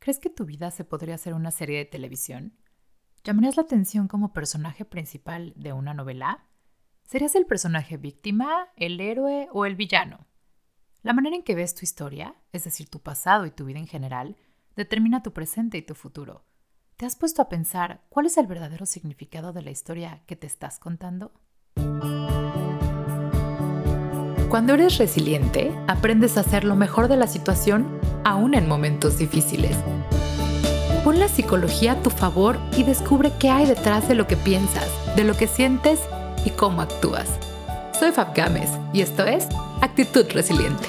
¿Crees que tu vida se podría hacer una serie de televisión? ¿Llamarías la atención como personaje principal de una novela? ¿Serías el personaje víctima, el héroe o el villano? La manera en que ves tu historia, es decir, tu pasado y tu vida en general, determina tu presente y tu futuro. ¿Te has puesto a pensar cuál es el verdadero significado de la historia que te estás contando? Cuando eres resiliente, aprendes a hacer lo mejor de la situación aún en momentos difíciles. Pon la psicología a tu favor y descubre qué hay detrás de lo que piensas, de lo que sientes y cómo actúas. Soy Fab Gámez y esto es Actitud Resiliente.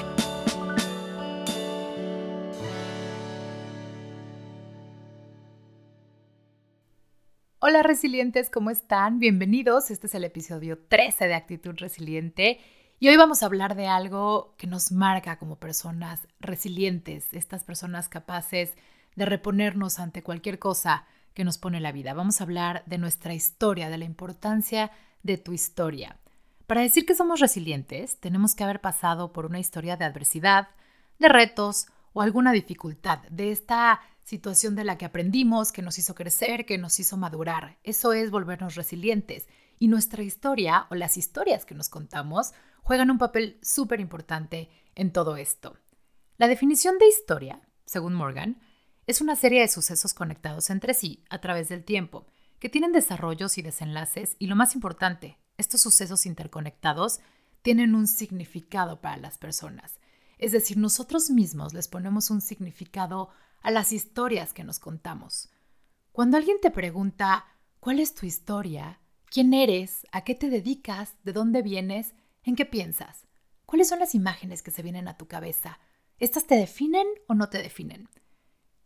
Hola resilientes, ¿cómo están? Bienvenidos. Este es el episodio 13 de Actitud Resiliente y hoy vamos a hablar de algo que nos marca como personas resilientes, estas personas capaces de reponernos ante cualquier cosa que nos pone la vida. Vamos a hablar de nuestra historia, de la importancia de tu historia. Para decir que somos resilientes, tenemos que haber pasado por una historia de adversidad, de retos o alguna dificultad, de esta situación de la que aprendimos, que nos hizo crecer, que nos hizo madurar. Eso es volvernos resilientes. Y nuestra historia o las historias que nos contamos juegan un papel súper importante en todo esto. La definición de historia, según Morgan, es una serie de sucesos conectados entre sí a través del tiempo, que tienen desarrollos y desenlaces y lo más importante, estos sucesos interconectados tienen un significado para las personas. Es decir, nosotros mismos les ponemos un significado a las historias que nos contamos. Cuando alguien te pregunta, ¿cuál es tu historia? ¿Quién eres? ¿A qué te dedicas? ¿De dónde vienes? ¿En qué piensas? ¿Cuáles son las imágenes que se vienen a tu cabeza? ¿Estas te definen o no te definen?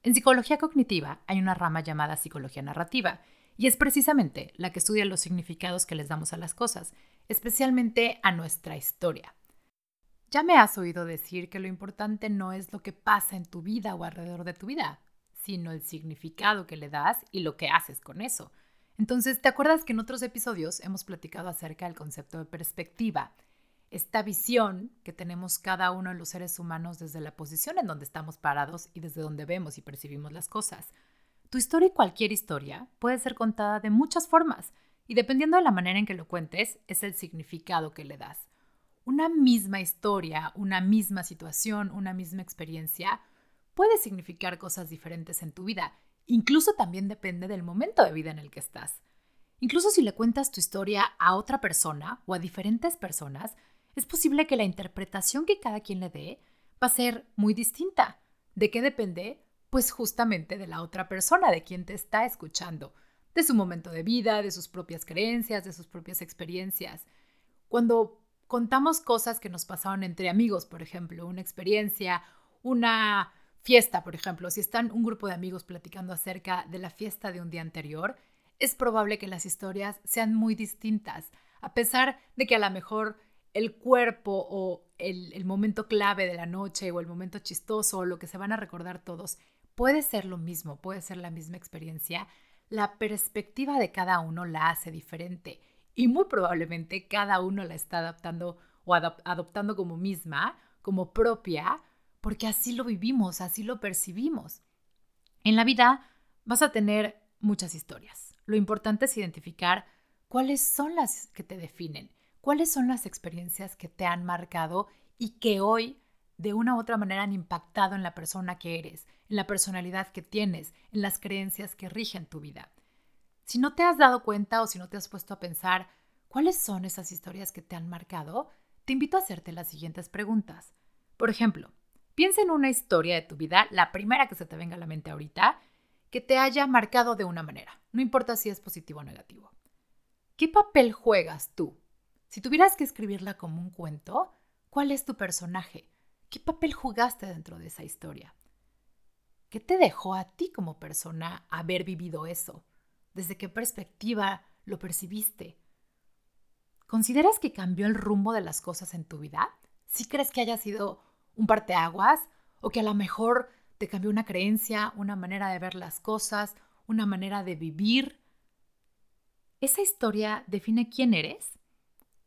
En psicología cognitiva hay una rama llamada psicología narrativa, y es precisamente la que estudia los significados que les damos a las cosas, especialmente a nuestra historia. Ya me has oído decir que lo importante no es lo que pasa en tu vida o alrededor de tu vida, sino el significado que le das y lo que haces con eso. Entonces, ¿te acuerdas que en otros episodios hemos platicado acerca del concepto de perspectiva? Esta visión que tenemos cada uno de los seres humanos desde la posición en donde estamos parados y desde donde vemos y percibimos las cosas. Tu historia y cualquier historia puede ser contada de muchas formas y dependiendo de la manera en que lo cuentes es el significado que le das. Una misma historia, una misma situación, una misma experiencia puede significar cosas diferentes en tu vida Incluso también depende del momento de vida en el que estás. Incluso si le cuentas tu historia a otra persona o a diferentes personas, es posible que la interpretación que cada quien le dé va a ser muy distinta. ¿De qué depende? Pues justamente de la otra persona, de quien te está escuchando, de su momento de vida, de sus propias creencias, de sus propias experiencias. Cuando contamos cosas que nos pasaron entre amigos, por ejemplo, una experiencia, una fiesta, por ejemplo, si están un grupo de amigos platicando acerca de la fiesta de un día anterior, es probable que las historias sean muy distintas, a pesar de que a lo mejor el cuerpo o el, momento clave de la noche o el momento chistoso o lo que se van a recordar todos puede ser lo mismo, puede ser la misma experiencia, la perspectiva de cada uno la hace diferente y muy probablemente cada uno la está adaptando o adoptando como misma, como propia, porque así lo vivimos, así lo percibimos. En la vida vas a tener muchas historias. Lo importante es identificar cuáles son las que te definen, cuáles son las experiencias que te han marcado y que hoy de una u otra manera han impactado en la persona que eres, en la personalidad que tienes, en las creencias que rigen tu vida. Si no te has dado cuenta o si no te has puesto a pensar cuáles son esas historias que te han marcado, te invito a hacerte las siguientes preguntas. Por ejemplo, Piensa en una historia de tu vida, la primera que se te venga a la mente ahorita, que te haya marcado de una manera, no importa si es positivo o negativo. ¿Qué papel juegas tú? Si tuvieras que escribirla como un cuento, ¿cuál es tu personaje? ¿Qué papel jugaste dentro de esa historia? ¿Qué te dejó a ti como persona haber vivido eso? ¿Desde qué perspectiva lo percibiste? ¿Consideras que cambió el rumbo de las cosas en tu vida? ¿Sí crees que haya sido un parteaguas o que a lo mejor te cambió una creencia, una manera de ver las cosas, una manera de vivir. ¿Esa historia define quién eres?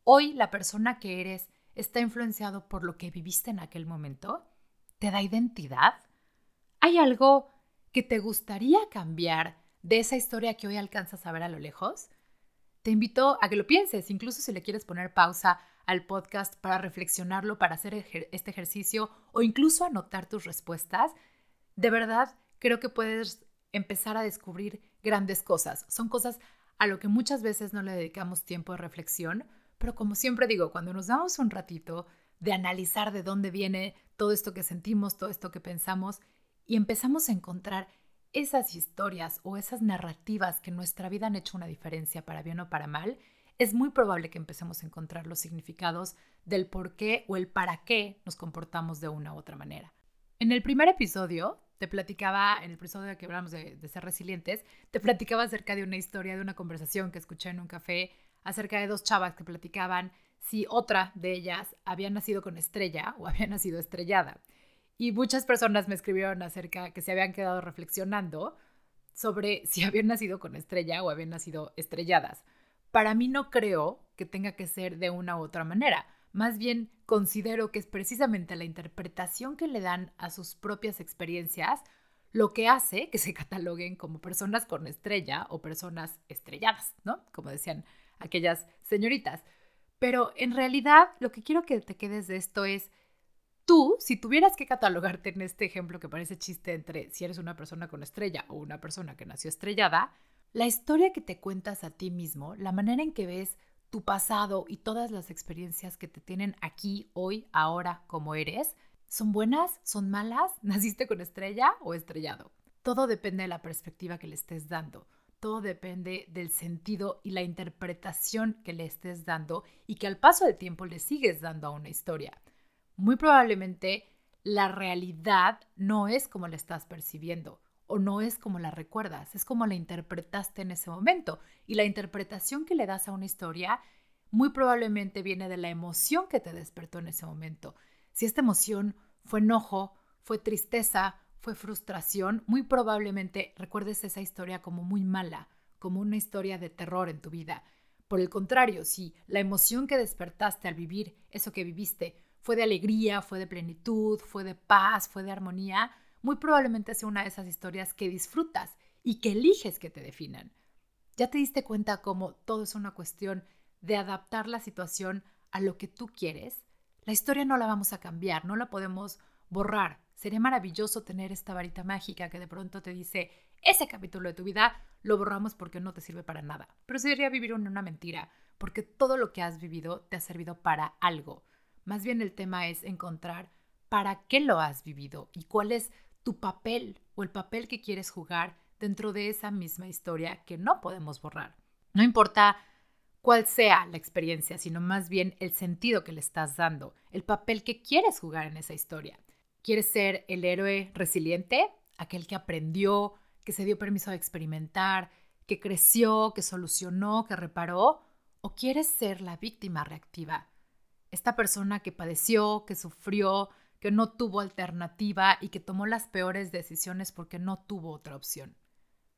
Hoy la persona que eres está influenciado por lo que viviste en aquel momento? ¿Te da identidad? ¿Hay algo que te gustaría cambiar de esa historia que hoy alcanzas a ver a lo lejos? Te invito a que lo pienses, incluso si le quieres poner pausa al podcast para reflexionarlo, para hacer este ejercicio o incluso anotar tus respuestas. De verdad, creo que puedes empezar a descubrir grandes cosas. Son cosas a lo que muchas veces no le dedicamos tiempo de reflexión, pero como siempre digo, cuando nos damos un ratito de analizar de dónde viene todo esto que sentimos, todo esto que pensamos, y empezamos a encontrar esas historias o esas narrativas que en nuestra vida han hecho una diferencia para bien o para mal, es muy probable que empecemos a encontrar los significados del por qué o el para qué nos comportamos de una u otra manera. En el primer episodio te platicaba, en el episodio que hablamos de, de, ser resilientes, te platicaba acerca de una historia, de una conversación que escuché en un café acerca de dos chavas que platicaban si otra de ellas había nacido con estrella o había nacido estrellada. Y muchas personas me escribieron acerca que se habían quedado reflexionando sobre si habían nacido con estrella o habían nacido estrelladas. Para mí no creo que tenga que ser de una u otra manera. Más bien considero que es precisamente la interpretación que le dan a sus propias experiencias lo que hace que se cataloguen como personas con estrella o personas estrelladas, ¿no? Como decían aquellas señoritas. Pero en realidad lo que quiero que te quedes de esto es Tú, si tuvieras que catalogarte en este ejemplo que parece chiste entre si eres una persona con estrella o una persona que nació estrellada, la historia que te cuentas a ti mismo, la manera en que ves tu pasado y todas las experiencias que te tienen aquí, hoy, ahora, como eres, ¿son buenas? ¿Son malas? ¿Naciste con estrella o estrellado? Todo depende de la perspectiva que le estés dando. Todo depende del sentido y la interpretación que le estés dando y que al paso del tiempo le sigues dando a una historia muy probablemente la realidad no es como la estás percibiendo o no es como la recuerdas, es como la interpretaste en ese momento. Y la interpretación que le das a una historia muy probablemente viene de la emoción que te despertó en ese momento. Si esta emoción fue enojo, fue tristeza, fue frustración, muy probablemente recuerdes esa historia como muy mala, como una historia de terror en tu vida. Por el contrario, si la emoción que despertaste al vivir eso que viviste fue de alegría, fue de plenitud, fue de paz, fue de armonía, muy probablemente sea una de esas historias que disfrutas y que eliges que te definan. Ya te diste cuenta cómo todo es una cuestión de adaptar la situación a lo que tú quieres. La historia no la vamos a cambiar, no la podemos borrar. Sería maravilloso tener esta varita mágica que de pronto te dice, ese capítulo de tu vida lo borramos porque no te sirve para nada. Pero sería vivir una mentira, porque todo lo que has vivido te ha servido para algo. Más bien el tema es encontrar para qué lo has vivido y cuál es tu papel o el papel que quieres jugar dentro de esa misma historia que no podemos borrar. No importa cuál sea la experiencia, sino más bien el sentido que le estás dando, el papel que quieres jugar en esa historia. ¿Quieres ser el héroe resiliente? Aquel que aprendió, que se dio permiso de experimentar, que creció, que solucionó, que reparó. ¿O quieres ser la víctima reactiva? esta persona que padeció, que sufrió, que no tuvo alternativa y que tomó las peores decisiones porque no tuvo otra opción.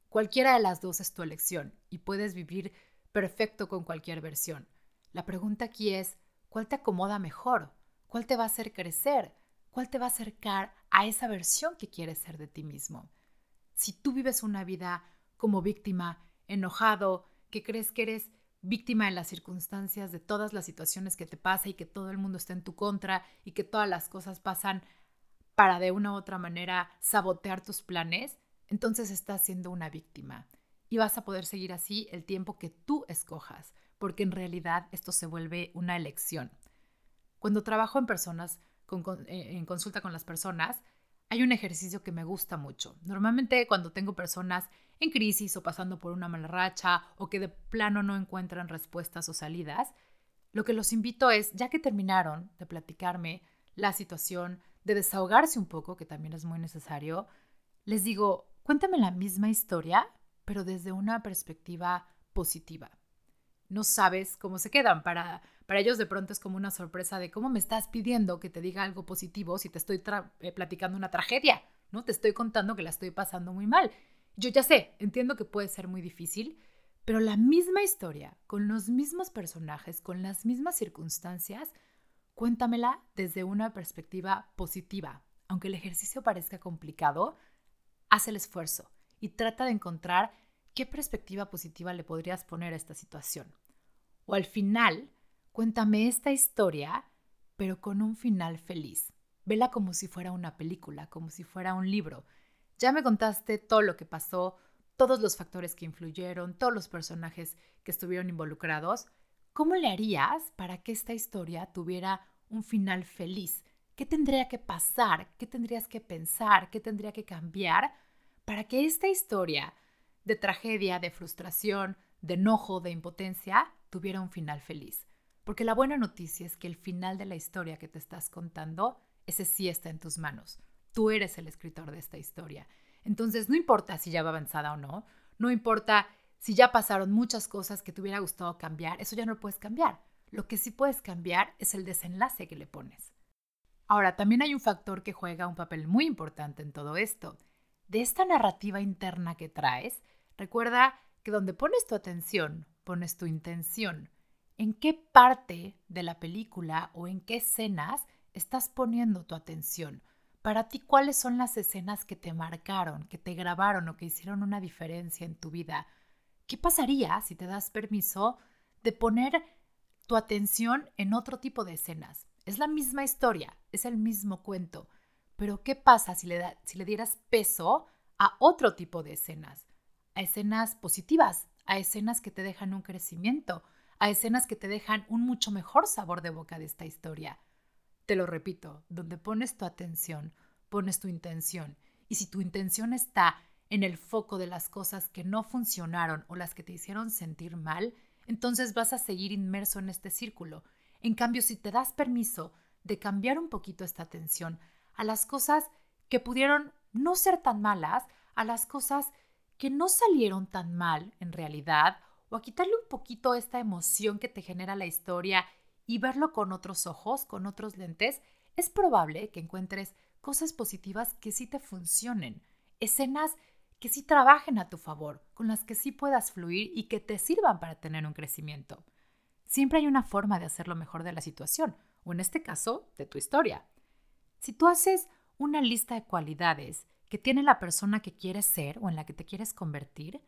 Cualquiera de las dos es tu elección y puedes vivir perfecto con cualquier versión. La pregunta aquí es, ¿cuál te acomoda mejor? ¿Cuál te va a hacer crecer? ¿Cuál te va a acercar a esa versión que quieres ser de ti mismo? Si tú vives una vida como víctima, enojado, que crees que eres víctima en las circunstancias de todas las situaciones que te pasa y que todo el mundo está en tu contra y que todas las cosas pasan para de una u otra manera sabotear tus planes, entonces estás siendo una víctima. Y vas a poder seguir así el tiempo que tú escojas, porque en realidad esto se vuelve una elección. Cuando trabajo en personas, eh, en consulta con las personas, hay un ejercicio que me gusta mucho. Normalmente cuando tengo personas en crisis o pasando por una mala racha o que de plano no encuentran respuestas o salidas, lo que los invito es, ya que terminaron de platicarme la situación, de desahogarse un poco, que también es muy necesario, les digo, cuéntame la misma historia, pero desde una perspectiva positiva. No sabes cómo se quedan. Para, para ellos de pronto es como una sorpresa de cómo me estás pidiendo que te diga algo positivo si te estoy eh, platicando una tragedia, ¿no? Te estoy contando que la estoy pasando muy mal. Yo ya sé, entiendo que puede ser muy difícil, pero la misma historia, con los mismos personajes, con las mismas circunstancias, cuéntamela desde una perspectiva positiva. Aunque el ejercicio parezca complicado, haz el esfuerzo y trata de encontrar qué perspectiva positiva le podrías poner a esta situación. O al final, cuéntame esta historia, pero con un final feliz. Vela como si fuera una película, como si fuera un libro. Ya me contaste todo lo que pasó, todos los factores que influyeron, todos los personajes que estuvieron involucrados. ¿Cómo le harías para que esta historia tuviera un final feliz? ¿Qué tendría que pasar? ¿Qué tendrías que pensar? ¿Qué tendría que cambiar para que esta historia de tragedia, de frustración, de enojo, de impotencia, tuviera un final feliz? Porque la buena noticia es que el final de la historia que te estás contando, ese sí está en tus manos. Tú eres el escritor de esta historia. Entonces, no importa si ya va avanzada o no, no importa si ya pasaron muchas cosas que te hubiera gustado cambiar, eso ya no lo puedes cambiar. Lo que sí puedes cambiar es el desenlace que le pones. Ahora, también hay un factor que juega un papel muy importante en todo esto. De esta narrativa interna que traes, recuerda que donde pones tu atención, pones tu intención. ¿En qué parte de la película o en qué escenas estás poniendo tu atención? Para ti, ¿cuáles son las escenas que te marcaron, que te grabaron o que hicieron una diferencia en tu vida? ¿Qué pasaría si te das permiso de poner tu atención en otro tipo de escenas? Es la misma historia, es el mismo cuento, pero ¿qué pasa si le, si le dieras peso a otro tipo de escenas? A escenas positivas, a escenas que te dejan un crecimiento, a escenas que te dejan un mucho mejor sabor de boca de esta historia. Te lo repito, donde pones tu atención, pones tu intención. Y si tu intención está en el foco de las cosas que no funcionaron o las que te hicieron sentir mal, entonces vas a seguir inmerso en este círculo. En cambio, si te das permiso de cambiar un poquito esta atención a las cosas que pudieron no ser tan malas, a las cosas que no salieron tan mal en realidad, o a quitarle un poquito esta emoción que te genera la historia y verlo con otros ojos, con otros lentes, es probable que encuentres cosas positivas que sí te funcionen, escenas que sí trabajen a tu favor, con las que sí puedas fluir y que te sirvan para tener un crecimiento. Siempre hay una forma de hacerlo mejor de la situación, o en este caso, de tu historia. Si tú haces una lista de cualidades que tiene la persona que quieres ser o en la que te quieres convertir,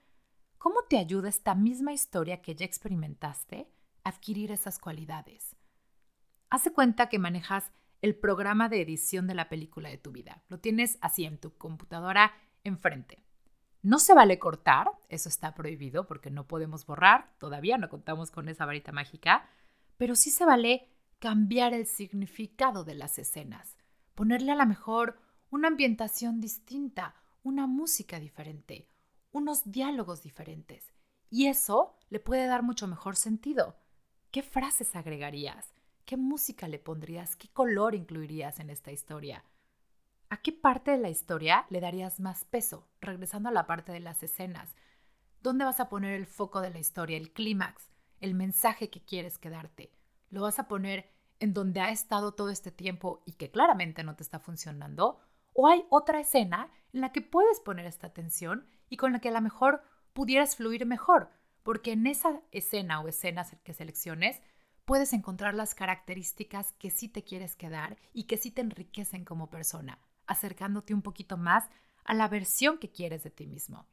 ¿cómo te ayuda esta misma historia que ya experimentaste adquirir esas cualidades. Hace cuenta que manejas el programa de edición de la película de tu vida. Lo tienes así en tu computadora enfrente. No se vale cortar, eso está prohibido porque no podemos borrar, todavía no contamos con esa varita mágica, pero sí se vale cambiar el significado de las escenas, ponerle a la mejor una ambientación distinta, una música diferente, unos diálogos diferentes. Y eso le puede dar mucho mejor sentido. ¿Qué frases agregarías? ¿Qué música le pondrías? ¿Qué color incluirías en esta historia? ¿A qué parte de la historia le darías más peso? Regresando a la parte de las escenas. ¿Dónde vas a poner el foco de la historia, el clímax, el mensaje que quieres quedarte? ¿Lo vas a poner en donde ha estado todo este tiempo y que claramente no te está funcionando? ¿O hay otra escena en la que puedes poner esta atención y con la que a lo mejor pudieras fluir mejor? porque en esa escena o escenas que selecciones puedes encontrar las características que sí te quieres quedar y que sí te enriquecen como persona, acercándote un poquito más a la versión que quieres de ti mismo.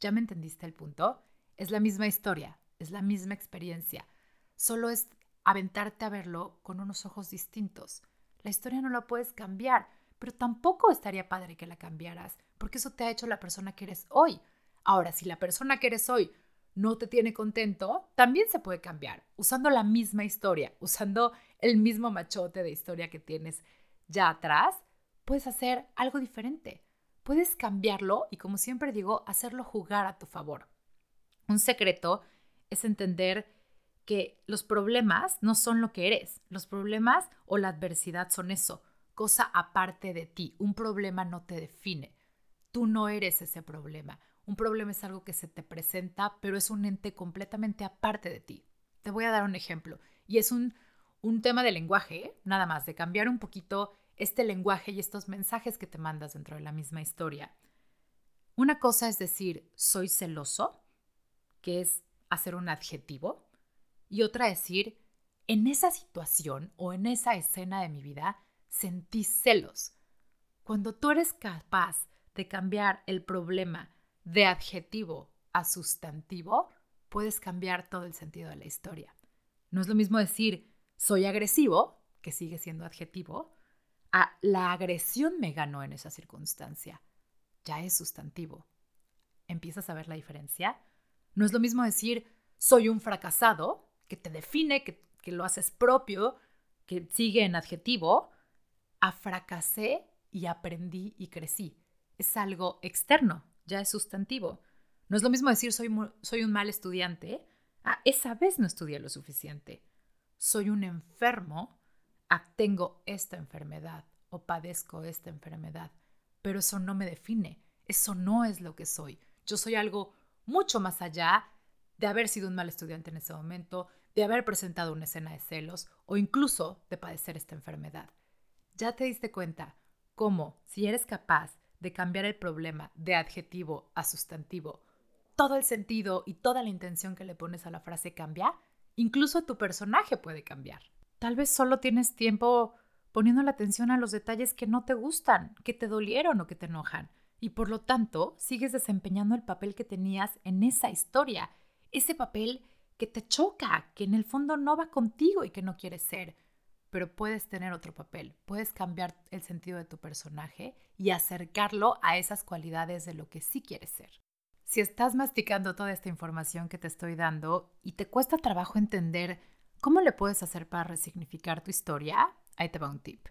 ¿Ya me entendiste el punto? Es la misma historia, es la misma experiencia, solo es aventarte a verlo con unos ojos distintos. La historia no la puedes cambiar, pero tampoco estaría padre que la cambiaras, porque eso te ha hecho la persona que eres hoy. Ahora, si la persona que eres hoy no te tiene contento, también se puede cambiar, usando la misma historia, usando el mismo machote de historia que tienes ya atrás, puedes hacer algo diferente. Puedes cambiarlo y, como siempre digo, hacerlo jugar a tu favor. Un secreto es entender que los problemas no son lo que eres. Los problemas o la adversidad son eso, cosa aparte de ti. Un problema no te define. Tú no eres ese problema. Un problema es algo que se te presenta, pero es un ente completamente aparte de ti. Te voy a dar un ejemplo. Y es un, tema de lenguaje, nada más, de cambiar un poquito este lenguaje y estos mensajes que te mandas dentro de la misma historia. Una cosa es decir, soy celoso, que es hacer un adjetivo, y otra decir, en esa situación o en esa escena de mi vida sentí celos. Cuando tú eres capaz de cambiar el problema de adjetivo a sustantivo, puedes cambiar todo el sentido de la historia. No es lo mismo decir soy agresivo, que sigue siendo adjetivo, a la agresión me ganó en esa circunstancia. Ya es sustantivo. ¿Empiezas a ver la diferencia? No es lo mismo decir soy un fracasado, que te define, que, que lo haces propio, que sigue en adjetivo, a fracasé y aprendí y crecí. Es algo externo, ya es sustantivo. No es lo mismo decir soy, soy un mal estudiante, a esa vez no estudié lo suficiente. Soy un enfermo, a tengo esta enfermedad o padezco esta enfermedad. Pero eso no me define, eso no es lo que soy. Yo soy algo mucho más allá de haber sido un mal estudiante en ese momento, de haber presentado una escena de celos o incluso de padecer esta enfermedad. Ya te diste cuenta cómo, si eres capaz de cambiar el problema de adjetivo a sustantivo, todo el sentido y toda la intención que le pones a la frase cambia, incluso tu personaje puede cambiar. Tal vez solo tienes tiempo poniendo la atención a los detalles que no te gustan, que te dolieron o que te enojan, y por lo tanto sigues desempeñando el papel que tenías en esa historia, ese papel que te choca, que en el fondo no va contigo y que no quieres ser. Pero puedes tener otro papel, puedes cambiar el sentido de tu personaje y acercarlo a esas cualidades de lo que sí quieres ser. Si estás masticando toda esta información que te estoy dando y te cuesta trabajo entender cómo le puedes hacer para resignificar tu historia, ahí te va un tip.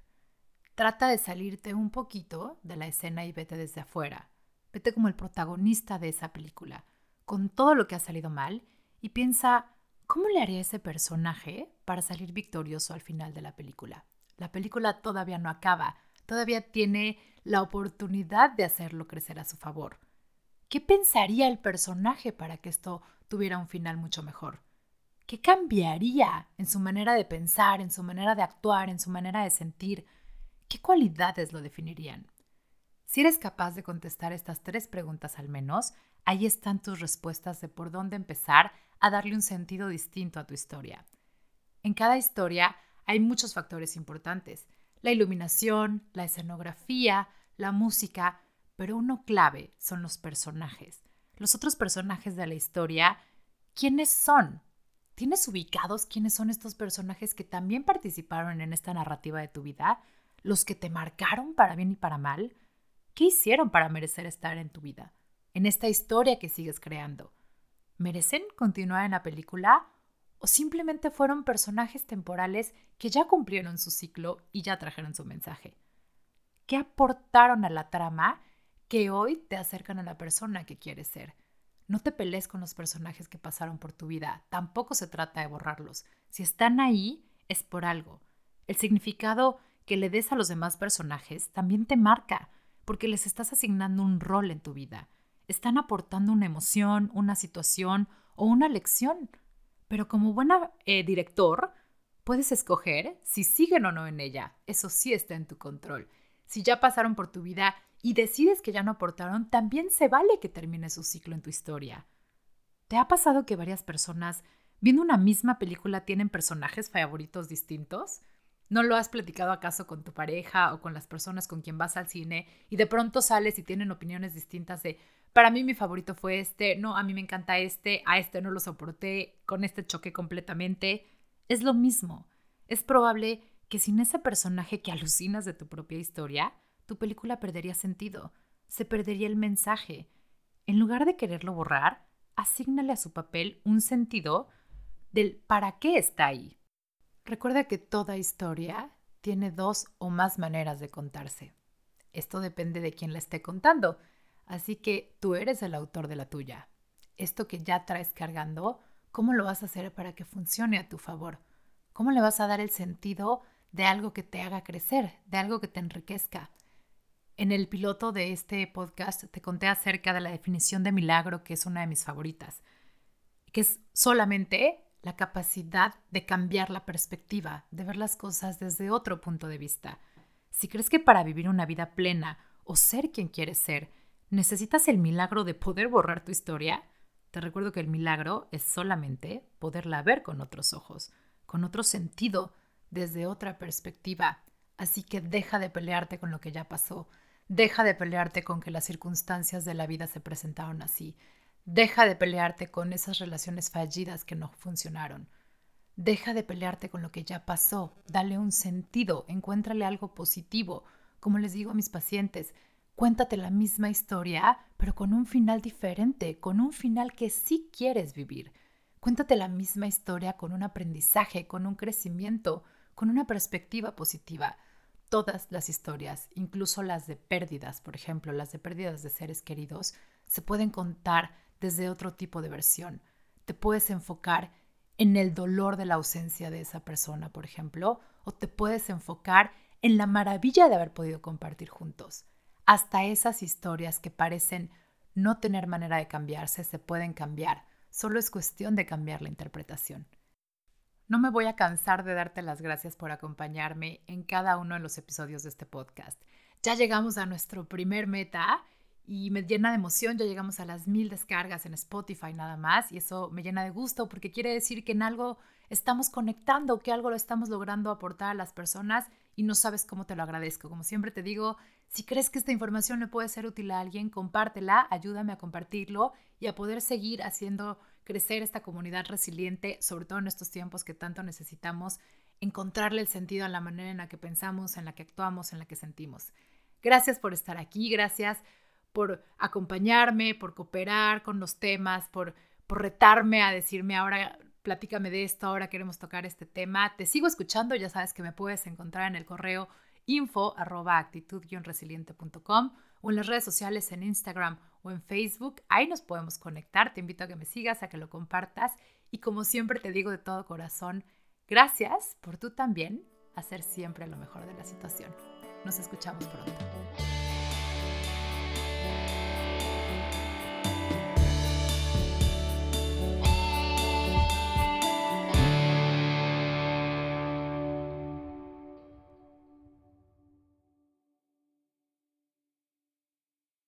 Trata de salirte un poquito de la escena y vete desde afuera. Vete como el protagonista de esa película, con todo lo que ha salido mal y piensa, ¿cómo le haría ese personaje para salir victorioso al final de la película? La película todavía no acaba, todavía tiene la oportunidad de hacerlo crecer a su favor. ¿Qué pensaría el personaje para que esto tuviera un final mucho mejor? ¿Qué cambiaría en su manera de pensar, en su manera de actuar, en su manera de sentir? ¿Qué cualidades lo definirían? Si eres capaz de contestar estas tres preguntas al menos, ahí están tus respuestas de por dónde empezar a darle un sentido distinto a tu historia. En cada historia hay muchos factores importantes, la iluminación, la escenografía, la música, pero uno clave son los personajes. Los otros personajes de la historia, ¿quiénes son? ¿Tienes ubicados quiénes son estos personajes que también participaron en esta narrativa de tu vida? ¿Los que te marcaron para bien y para mal? ¿Qué hicieron para merecer estar en tu vida? En esta historia que sigues creando merecen continuar en la película o simplemente fueron personajes temporales que ya cumplieron su ciclo y ya trajeron su mensaje. ¿Qué aportaron a la trama que hoy te acercan a la persona que quieres ser? No te pelees con los personajes que pasaron por tu vida, tampoco se trata de borrarlos. Si están ahí, es por algo. El significado que le des a los demás personajes también te marca, porque les estás asignando un rol en tu vida están aportando una emoción, una situación o una lección. Pero como buena eh, director, puedes escoger si siguen o no en ella. Eso sí está en tu control. Si ya pasaron por tu vida y decides que ya no aportaron, también se vale que termine su ciclo en tu historia. ¿Te ha pasado que varias personas viendo una misma película tienen personajes favoritos distintos? ¿No lo has platicado acaso con tu pareja o con las personas con quien vas al cine y de pronto sales y tienen opiniones distintas de, para mí mi favorito fue este, no, a mí me encanta este, a este no lo soporté, con este choque completamente. Es lo mismo. Es probable que sin ese personaje que alucinas de tu propia historia, tu película perdería sentido, se perdería el mensaje. En lugar de quererlo borrar, asígnale a su papel un sentido del para qué está ahí. Recuerda que toda historia tiene dos o más maneras de contarse. Esto depende de quién la esté contando. Así que tú eres el autor de la tuya. Esto que ya traes cargando, ¿cómo lo vas a hacer para que funcione a tu favor? ¿Cómo le vas a dar el sentido de algo que te haga crecer, de algo que te enriquezca? En el piloto de este podcast te conté acerca de la definición de milagro, que es una de mis favoritas, que es solamente la capacidad de cambiar la perspectiva, de ver las cosas desde otro punto de vista. Si crees que para vivir una vida plena o ser quien quieres ser, ¿Necesitas el milagro de poder borrar tu historia? Te recuerdo que el milagro es solamente poderla ver con otros ojos, con otro sentido, desde otra perspectiva. Así que deja de pelearte con lo que ya pasó, Deja de pelearte con que las circunstancias de la vida se presentaron así. Deja de pelearte con esas relaciones fallidas que no funcionaron. Deja de pelearte con lo que ya pasó. Dale un sentido, encuéntrale algo positivo. Como les digo a mis pacientes, cuéntate la misma historia, pero con un final diferente, con un final que sí quieres vivir. Cuéntate la misma historia con un aprendizaje, con un crecimiento, con una perspectiva positiva. Todas las historias, incluso las de pérdidas, por ejemplo, las de pérdidas de seres queridos, se pueden contar desde otro tipo de versión. Te puedes enfocar en el dolor de la ausencia de esa persona, por ejemplo, o te puedes enfocar en la maravilla de haber podido compartir juntos. Hasta esas historias que parecen no tener manera de cambiarse se pueden cambiar. Solo es cuestión de cambiar la interpretación. No me voy a cansar de darte las gracias por acompañarme en cada uno de los episodios de este podcast. Ya llegamos a nuestro primer meta y me llena de emoción. Ya llegamos a las mil descargas en Spotify nada más y eso me llena de gusto porque quiere decir que en algo estamos conectando, que algo lo estamos logrando aportar a las personas y no sabes cómo te lo agradezco. Como siempre te digo, si crees que esta información le puede ser útil a alguien, compártela, ayúdame a compartirlo y a poder seguir haciendo crecer esta comunidad resiliente, sobre todo en estos tiempos que tanto necesitamos encontrarle el sentido a la manera en la que pensamos, en la que actuamos, en la que sentimos. Gracias por estar aquí, gracias por acompañarme, por cooperar con los temas, por, por retarme a decirme ahora platícame de esto, ahora queremos tocar este tema. Te sigo escuchando, ya sabes que me puedes encontrar en el correo info arroba actitud-resiliente.com o en las redes sociales en Instagram o en Facebook. Ahí nos podemos conectar. Te invito a que me sigas, a que lo compartas. Y como siempre te digo de todo corazón, gracias por tú también hacer siempre lo mejor de la situación. Nos escuchamos pronto.